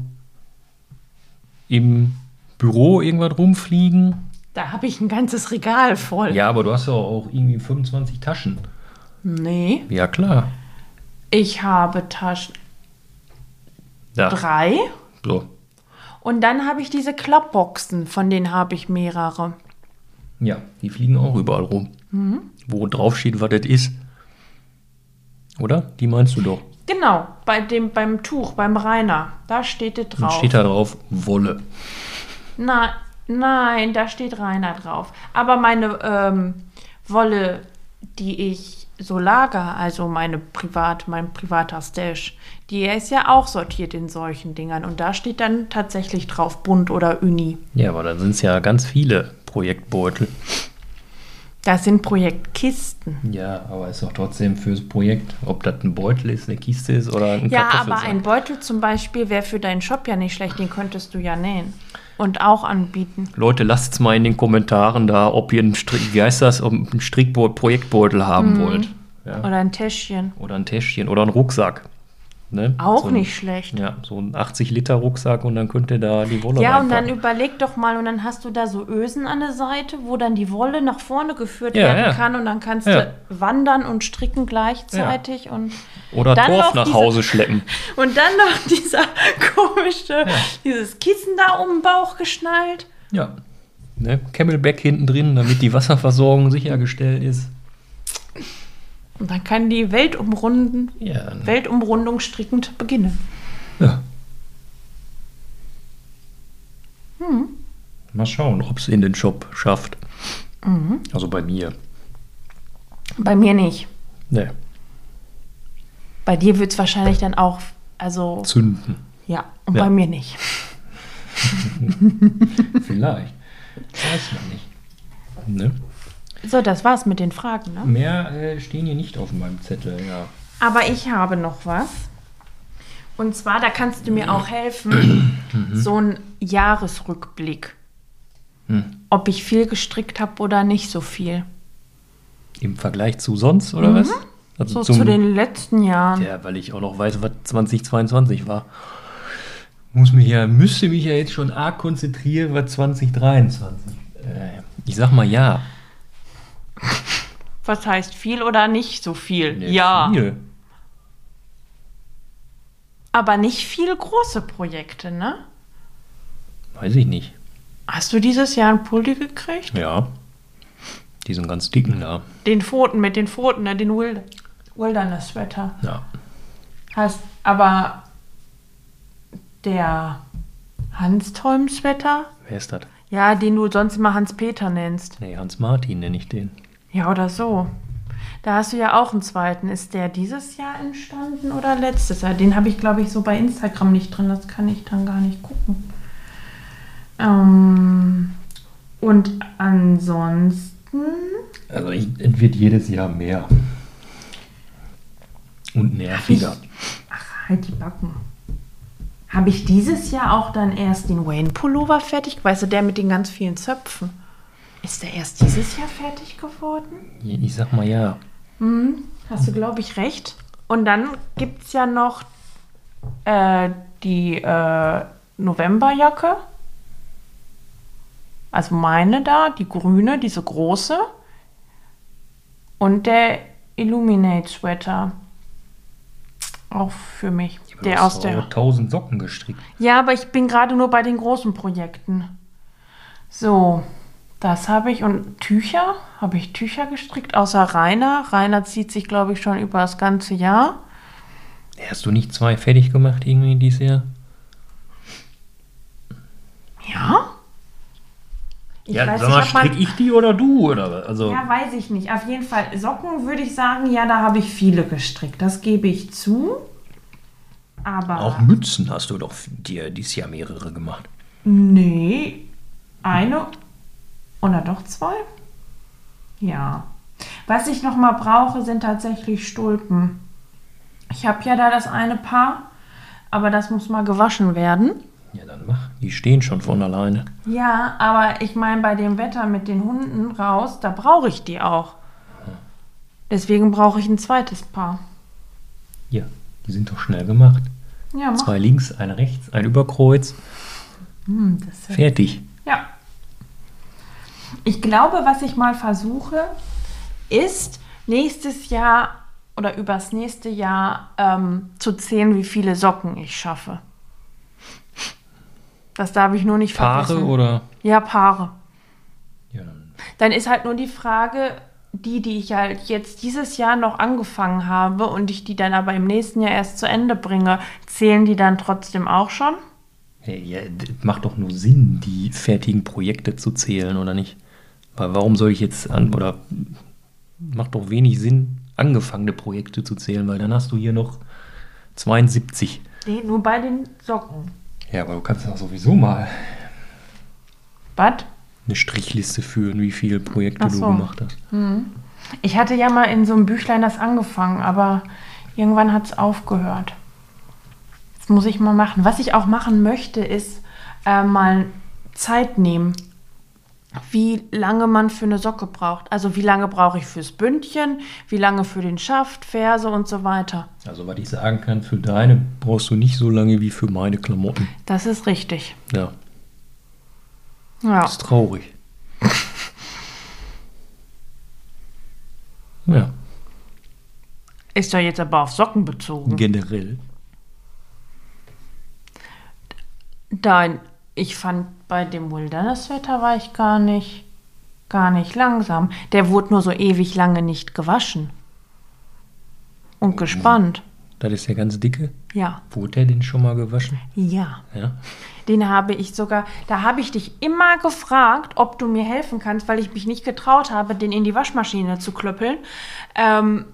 im Büro irgendwas rumfliegen. da habe ich ein ganzes Regal voll. Ja, aber du hast ja auch irgendwie 25 Taschen. Nee, Ja, klar. ich habe Taschen Da. drei. So. Und dann habe ich diese Klappboxen, von denen habe ich mehrere. Ja, die fliegen auch überall rum. Wo drauf steht, was das ist. Oder? Die meinst du doch. Genau, bei dem, beim Tuch, beim Rainer. Da steht es drauf. steht da drauf Wolle. Nein, nein, da steht Rainer drauf. Aber meine ähm, Wolle, die ich so lager, also meine privat, mein privater Stash, die ist ja auch sortiert in solchen Dingern. Und da steht dann tatsächlich drauf bunt oder Uni. Ja, aber dann sind es ja ganz viele Projektbeutel. Das sind Projektkisten. Ja, aber ist doch trotzdem fürs Projekt, ob das ein Beutel ist, eine Kiste ist oder ein Ja, aber ein Beutel zum Beispiel wäre für deinen Shop ja nicht schlecht, den könntest du ja nähen. Und auch anbieten. Leute, lasst es mal in den Kommentaren da, ob ihr ein Strick, wie heißt das, ob ein Strickbeutel, Projektbeutel haben Mhm. wollt. Ja. Oder ein Täschchen. Oder ein Täschchen oder ein Rucksack. Ne? Auch so ein, nicht schlecht. Ja, so ein 80 Liter Rucksack und dann könnt ihr da die Wolle Ja, und dann überleg doch mal, und dann hast du da so Ösen an der Seite, wo dann die Wolle nach vorne geführt Ja, werden ja. kann und dann kannst Ja. du wandern und stricken gleichzeitig und, Oder Torf nach diese- Hause schleppen. und dann noch dieser komische, dieses Kissen da um den Bauch geschnallt. Ja. Ne? Camelback hinten drin, damit die Wasserversorgung sichergestellt ist. Und dann kann die Weltumrunden, Ja. Weltumrundung strickend beginnen. ja. Mal schauen, ob es in den Shop schafft. Also bei mir. Bei mir nicht. Ne. Bei dir wird es wahrscheinlich dann auch Also, Zünden. ja, und Ja. bei mir nicht. Vielleicht. Weiß man nicht. Ne? So, das war's mit den Fragen, ne? Mehr äh, stehen hier nicht auf meinem Zettel, ja. Aber ich habe noch was. Und zwar, da kannst du mir auch helfen, so ein Jahresrückblick. Hm. Ob ich viel gestrickt habe oder nicht so viel. Im Vergleich zu sonst, oder was? Also Mhm. So zu den letzten Jahren. Ja, weil ich auch noch weiß, was 2022 war. Muss mich ja, müsste mich ja jetzt schon arg konzentrieren, was 2023. Äh, ich sag mal ja. Was heißt viel oder nicht so viel? Nee, ja. Viel. Aber nicht viel große Projekte, ne? Weiß ich nicht. Hast du dieses Jahr einen Pulli gekriegt? Ja. Die sind ganz dicken da. Den Pfoten, mit den Pfoten, ne? den Wild Wilderness Sweater. Ja. Heißt aber der Hans-Tolm Sweater? Wer ist das? Ja, den du sonst immer Hans-Peter nennst. Nee, Hans Martin nenne ich den. Ja, oder so. Da hast du ja auch einen zweiten. Ist der dieses Jahr entstanden oder letztes Jahr? Den habe ich, glaube ich, so bei Instagram nicht drin. Das kann ich dann gar nicht gucken. Ähm, und ansonsten. Also ich, es wird jedes Jahr mehr. Und nerviger. Ach, halt die Backen. Habe ich dieses Jahr auch dann erst den Wayne-Pullover fertig? Weißt du, der mit den ganz vielen Zöpfen. Ist der erst dieses Jahr fertig geworden? Ich sag mal ja. Hast du, glaube ich, recht. Und dann gibt es ja noch äh, die äh, Novemberjacke. Also meine da, die grüne, diese große. Und der Illuminate Sweater. Auch für mich. Du Der aus der. 1000 Socken gestrickt. Ja, aber ich bin gerade nur bei den großen Projekten. So, das habe ich. Und Tücher? Habe ich Tücher gestrickt? Außer Rainer. Rainer zieht sich, glaube ich, schon über das ganze Jahr. Hast du nicht zwei fertig gemacht irgendwie dieses Jahr? Ja? Ich ja, weiß sag mal, ob man- strick ich die oder du? Oder also Ja, weiß ich nicht. Auf jeden Fall Socken würde ich sagen, ja, da habe ich viele gestrickt. Das gebe ich zu. Aber. auch Mützen hast du doch dir dieses Jahr mehrere gemacht. Nee, eine oder doch zwei? Ja. Was ich noch mal brauche, sind tatsächlich Stulpen. Ich habe ja da das eine Paar, aber das muss mal gewaschen werden. Ja, dann mach. Die stehen schon von alleine. Ja, aber ich meine, bei dem Wetter mit den Hunden raus, da brauche ich die auch. Deswegen brauche ich ein zweites Paar. Ja, die sind doch schnell gemacht. Ja, mach. Zwei links, ein rechts, ein Überkreuz. Hm, Fertig. Ja. Ich glaube, was ich mal versuche, ist nächstes Jahr oder übers nächste Jahr ähm, zu zählen, wie viele Socken ich schaffe. Das darf ich nur nicht Paare vergessen. oder? Ja, Paare. Ja, dann. Dann ist halt nur die Frage, die, die ich halt jetzt dieses Jahr noch angefangen habe und ich die dann aber im nächsten Jahr erst zu Ende bringe, zählen die dann trotzdem auch schon? Ja, macht doch nur Sinn, die fertigen Projekte zu zählen, oder nicht? Weil warum soll ich jetzt an, oder macht doch wenig Sinn, angefangene Projekte zu zählen, weil dann hast du hier noch 72. Nee, nur bei den Socken. Ja, aber du kannst doch sowieso mal Was? eine Strichliste führen, wie viele Projekte so. du gemacht hast. Ich hatte ja mal in so einem Büchlein das angefangen, aber irgendwann hat es aufgehört. Das muss ich mal machen. Was ich auch machen möchte, ist äh, mal Zeit nehmen, wie lange man für eine Socke braucht. Also wie lange brauche ich fürs Bündchen, wie lange für den Schaft, Ferse und so weiter. Also, was ich sagen kann, für deine brauchst du nicht so lange wie für meine Klamotten. Das ist richtig. Ja, Ja. ist traurig. Ja, Ist ja jetzt aber auf Socken bezogen. generell. Nein, ich fand bei dem Wilderness-Wetter war ich gar nicht, gar nicht langsam. Der wurde nur so ewig lange nicht gewaschen. Und gespannt. Das ist der ganz dicke. Ja, Wurde der denn schon mal gewaschen? ja. Ja. Den habe ich sogar, da habe ich dich immer gefragt, ob du mir helfen kannst, weil ich mich nicht getraut habe, den in die Waschmaschine zu klöppeln. Ähm,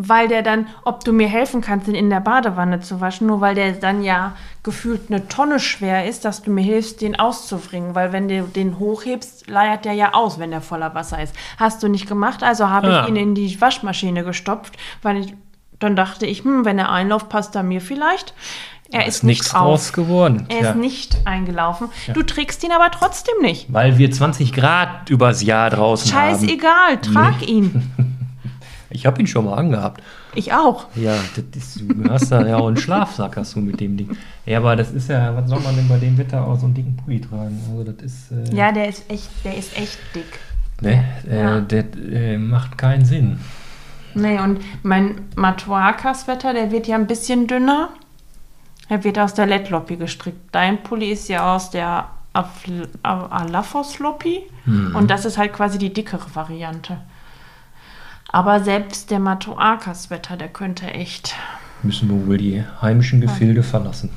weil der dann, ob du mir helfen kannst, den in der Badewanne zu waschen, nur weil der dann ja gefühlt eine Tonne schwer ist, dass du mir hilfst, den auszubringen. Weil wenn du den hochhebst, leiert der ja aus, wenn der voller Wasser ist. Hast du nicht gemacht, also habe Ah. ich ihn in die Waschmaschine gestopft, weil ich, dann dachte ich, hm, wenn er einläuft, passt er mir vielleicht. Er ist, ist nichts draus geworden. Er Tja. ist nicht eingelaufen. Du trägst ihn aber trotzdem nicht. Weil wir 20 Grad übers Jahr draußen haben. Scheißegal, trag ihn. Ich habe ihn schon mal angehabt. Ich auch. Ja, das ist, du hast da ja auch einen Schlafsack hast du mit dem Ding. Ja, aber das ist ja, was soll man denn bei dem Wetter auch so einen dicken Pulli tragen? Also das ist, äh, Ja, der ist echt, der ist echt dick. ne, äh, Ja. das äh, macht keinen Sinn. Nee, und mein Matuakas-Wetter, der wird ja ein bisschen dünner. Er wird aus der Lettloppi gestrickt. Dein Pulli ist ja aus der Afl- A- Alafos-Loppi. Und das ist halt quasi die dickere Variante. Aber selbst der Matuakas-Wetter, der könnte echt. Müssen wir wohl die heimischen Gefilde verlassen.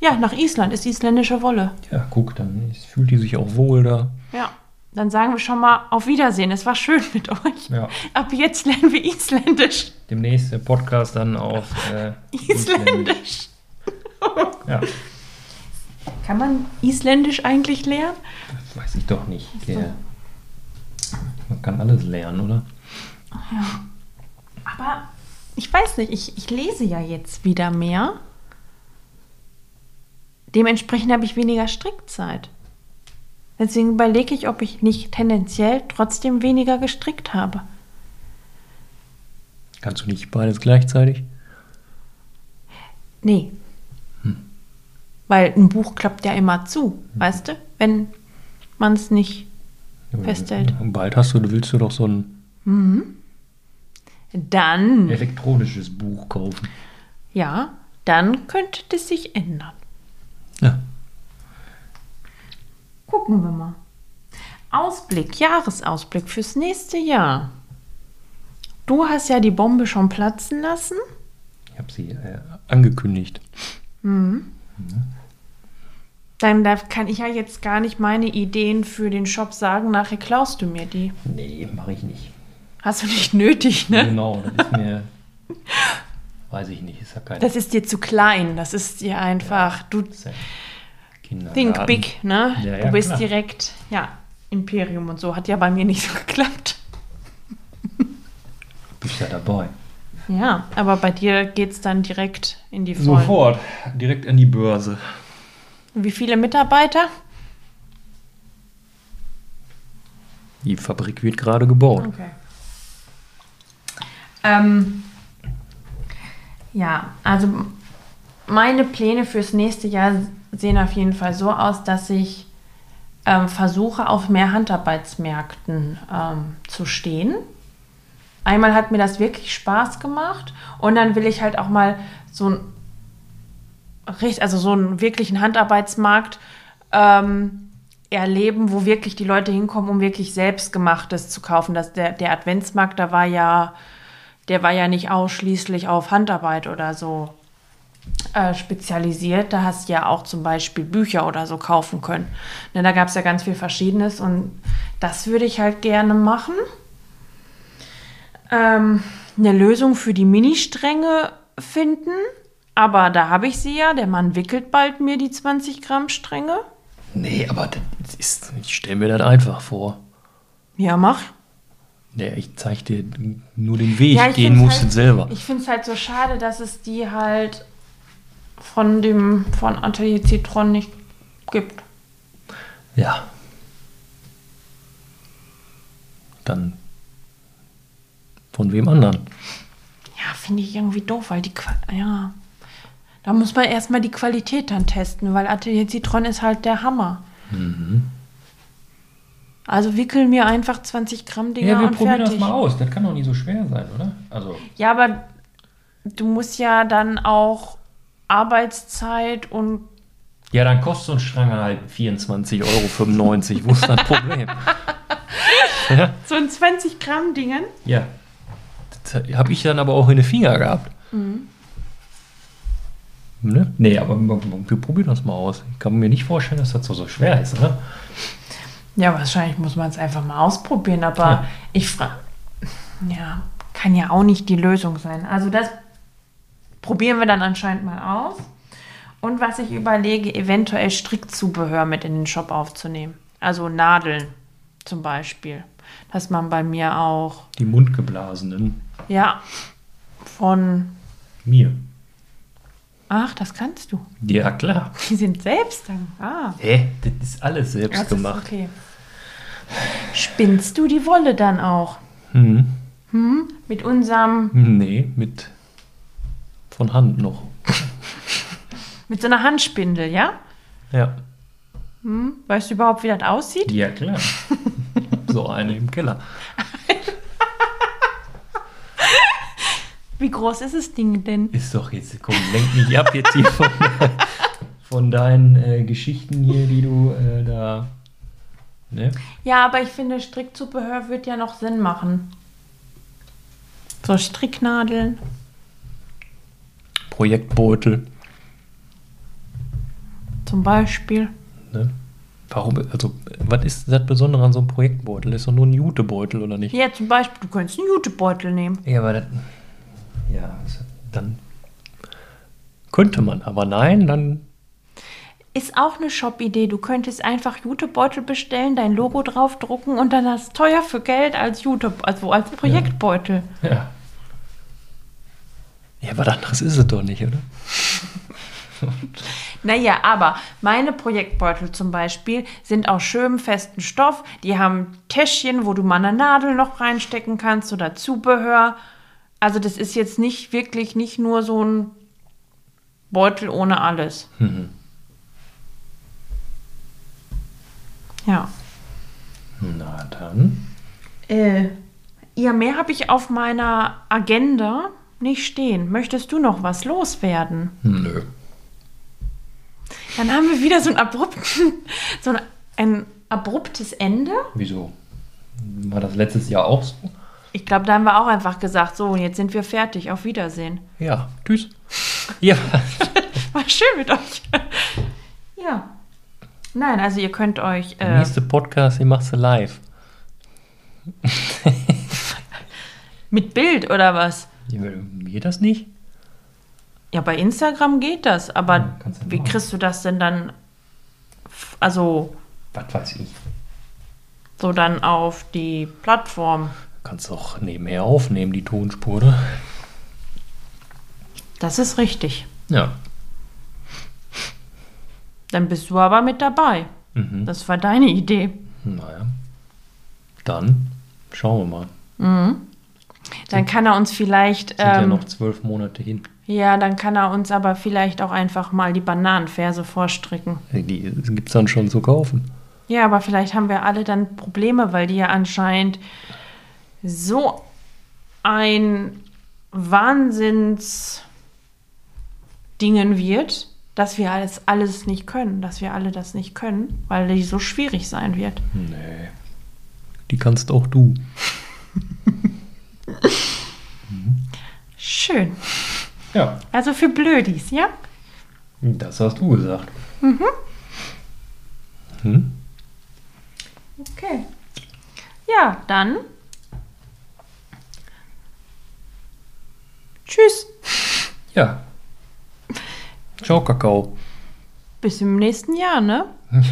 Ja, nach Island ist isländische Wolle. Ja, guck, dann fühlt die sich auch wohl da. Ja. Dann sagen wir schon mal auf Wiedersehen. Es war schön mit euch. Ja. Ab jetzt lernen wir Isländisch. Demnächst der Podcast dann auf äh, Isländisch. Ja, Kann man Isländisch eigentlich lernen? das weiß ich doch nicht. Der, man kann alles lernen, oder? Aber ich weiß nicht, ich, ich lese ja jetzt wieder mehr. Dementsprechend habe ich weniger Strickzeit. Deswegen überlege ich, ob ich nicht tendenziell trotzdem weniger gestrickt habe. Kannst du nicht beides gleichzeitig? Nee. Weil ein Buch klappt ja immer zu, weißt du? Wenn man es nicht festhält. Und bald hast du, willst du doch so ein Dann, elektronisches Buch kaufen. ja, dann könnte das sich ändern. Ja. Gucken wir mal. Ausblick, Jahresausblick fürs nächste Jahr. Du hast ja die Bombe schon platzen lassen. Ich habe sie äh, angekündigt. Dann darf, kann ich ja jetzt gar nicht meine Ideen für den Shop sagen. Nachher klaust du mir die. Nee, mache ich nicht. Hast du nicht nötig, ne? Genau, das ist mir. weiß ich nicht, ist ja kein Das ist dir zu klein. Das ist dir einfach. Du ja Kindergarten. think big, ne? Ja, ja, du bist klar. direkt, ja, Imperium und so. Hat ja bei mir nicht so geklappt. Bist ja dabei. Ja, aber bei dir geht es dann direkt in die Vollen. Sofort, direkt an die Börse. Wie viele Mitarbeiter? Die Fabrik wird gerade gebaut. Okay. Ähm, ja, also meine Pläne fürs nächste Jahr sehen auf jeden Fall so aus, dass ich ähm, versuche, auf mehr Handarbeitsmärkten ähm, zu stehen. Einmal hat mir das wirklich Spaß gemacht und dann will ich halt auch mal so ein also so einen wirklichen Handarbeitsmarkt ähm, erleben, wo wirklich die Leute hinkommen, um wirklich selbstgemachtes zu kaufen. Das, der, der Adventsmarkt, da war ja, der war ja nicht ausschließlich auf Handarbeit oder so äh, spezialisiert. Da hast du ja auch zum Beispiel Bücher oder so kaufen können. Ne, da gab es ja ganz viel Verschiedenes und das würde ich halt gerne machen. Ähm, eine Lösung für die Ministränge finden. Aber da habe ich sie ja. Der Mann wickelt bald mir die 20 Gramm Stränge. Nee, aber das ist. Ich stelle mir das einfach vor. Ja, mach. Nee, ich zeige dir nur den Weg, Ja, ich gehen musst du halt, selber. Ich finde es halt so schade, dass es die halt von dem von Atelier Citron nicht gibt. Ja. Dann von wem anderen? Ja, finde ich irgendwie doof, weil die Qua ja. Da muss man erstmal die Qualität dann testen, weil Atelier Citron ist halt der Hammer. Mhm. Also wickel mir einfach 20 Gramm Dinger Ja, wir und probieren fertig. das mal aus. Das kann doch nicht so schwer sein, oder? Also, Ja, aber du musst ja dann auch Arbeitszeit und ja, dann kostet so ein Strang halt 24,95 Euro. Wo ist das Problem? ja, so ein 20 Gramm Dingen. ja. Das habe ich dann aber auch in den Finger gehabt. Ne? Nee, aber wir probieren das mal aus. Ich kann mir nicht vorstellen, dass das so, so schwer ist, oder? Ja, wahrscheinlich muss man es einfach mal ausprobieren, aber Ja. ich frage, ja, kann ja auch nicht die Lösung sein. Also das probieren wir dann anscheinend mal aus. Und was ich überlege, eventuell Strickzubehör mit in den Shop aufzunehmen. Also Nadeln zum Beispiel. Dass man bei mir auch, Die Mundgeblasenen. ja, von, Mir. ach, das kannst du. Ja, klar. Die sind selbst dann. Ah, Hä? Das ist alles selbst das ist gemacht. okay. Spinnst du die Wolle dann auch? Hm. Hm? Mit unserem, Nee, mit von Hand noch. mit so einer Handspindel, ja? Ja. Hm? Weißt du überhaupt, wie das aussieht? Ja, klar. so eine im Keller. Wie groß ist das Ding denn? Ist doch jetzt, komm, lenk mich ab jetzt hier von, von deinen äh, Geschichten hier, die du äh, da. Ne? Ja, aber ich finde, Strickzubehör wird ja noch Sinn machen. So Stricknadeln. Projektbeutel. Zum Beispiel. Ne? Warum, also, was ist das Besondere an so einem Projektbeutel? Ist doch nur ein Jutebeutel, oder nicht? Ja, zum Beispiel, du könntest einen Jutebeutel nehmen. Ja, aber das, ja, also, dann könnte man, aber nein, dann Ist auch eine Shop-Idee. Du könntest einfach Jutebeutel bestellen, dein Logo draufdrucken und dann das teuer für Geld als Jute, also als Projektbeutel. ja. Ja, was anderes ist es doch nicht, oder? Naja, aber meine Projektbeutel zum Beispiel sind aus schönem festen Stoff. Die haben Täschchen, wo du mal eine Nadel noch reinstecken kannst oder Zubehör. Also das ist jetzt nicht wirklich nicht nur so ein Beutel ohne alles. Mhm. Ja. Na dann. Äh, ja, mehr habe ich auf meiner Agenda nicht stehen. Möchtest du noch was loswerden? Nö. Dann haben wir wieder so ein abrupten, so ein, ein abruptes Ende. Wieso? War das letztes Jahr auch so? Ich glaube, da haben wir auch einfach gesagt, so, jetzt sind wir fertig. Auf Wiedersehen. Ja, tschüss. Ja, War schön mit euch. Ja. Nein, also ihr könnt euch. der Äh, nächste Podcast, den machst du live. mit Bild oder was? Ja, Geht das nicht? Ja, bei Instagram geht das, aber Ja, wie machen. kriegst du das denn dann? Also, Was weiß ich. so dann auf die Plattform. Kannst auch nebenher aufnehmen, die Tonspur, oder? Das ist richtig. Ja. Dann bist du aber mit dabei. Mhm. Das war deine Idee. Naja. Dann schauen wir mal. Mhm. Dann kann er uns vielleicht. Sind ja Ähm, noch zwölf Monate hin. ja, dann kann er uns aber vielleicht auch einfach mal die Bananenverse vorstricken. Die gibt es dann schon zu kaufen. Ja, aber vielleicht haben wir alle dann Probleme, weil die ja anscheinend so ein Wahnsinns Dingen wird, dass wir alles, alles nicht können, dass wir alle das nicht können, weil die so schwierig sein wird. Nee. Die kannst auch du. Schön. Ja. Also für Blödis, ja? Das hast du gesagt. Mhm. Hm? Okay. Ja, dann. Tschüss. Ja. Ciao, Kakao. Bis im nächsten Jahr, ne?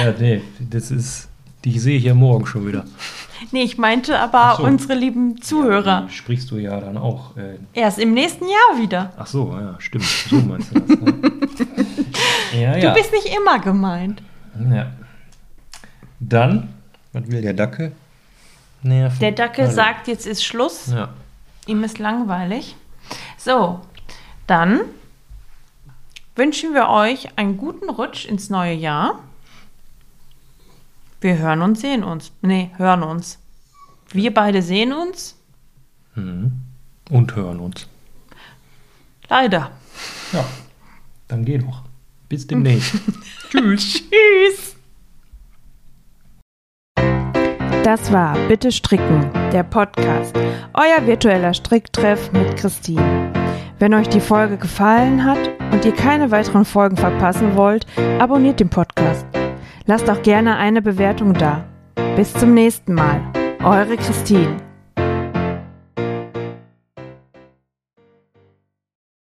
Ja, nee, das ist. Die sehe ich ja morgen schon wieder. Nee, ich meinte aber so. unsere lieben Zuhörer. Die sprichst du ja dann auch. Äh, Erst im nächsten Jahr wieder. ach so, ja, stimmt. So meinst du das. Ne? ja, ja. Du bist nicht immer gemeint. ja. Dann, was will der Dackel? Nerven. Der Dackel Also, sagt, jetzt ist Schluss. Ja. Ihm ist langweilig. So, dann wünschen wir euch einen guten Rutsch ins neue Jahr. Wir hören uns, sehen uns. Nee, hören uns. Wir beide sehen uns. Mhm. Und hören uns. Leider. Ja. Dann geh doch. Bis demnächst. Tschüss. Tschüss. Das war Bitte Stricken, der Podcast, euer virtueller Stricktreff mit Christine. Wenn euch die Folge gefallen hat und ihr keine weiteren Folgen verpassen wollt, abonniert den Podcast. Lasst auch gerne eine Bewertung da. Bis zum nächsten Mal. Eure Christine.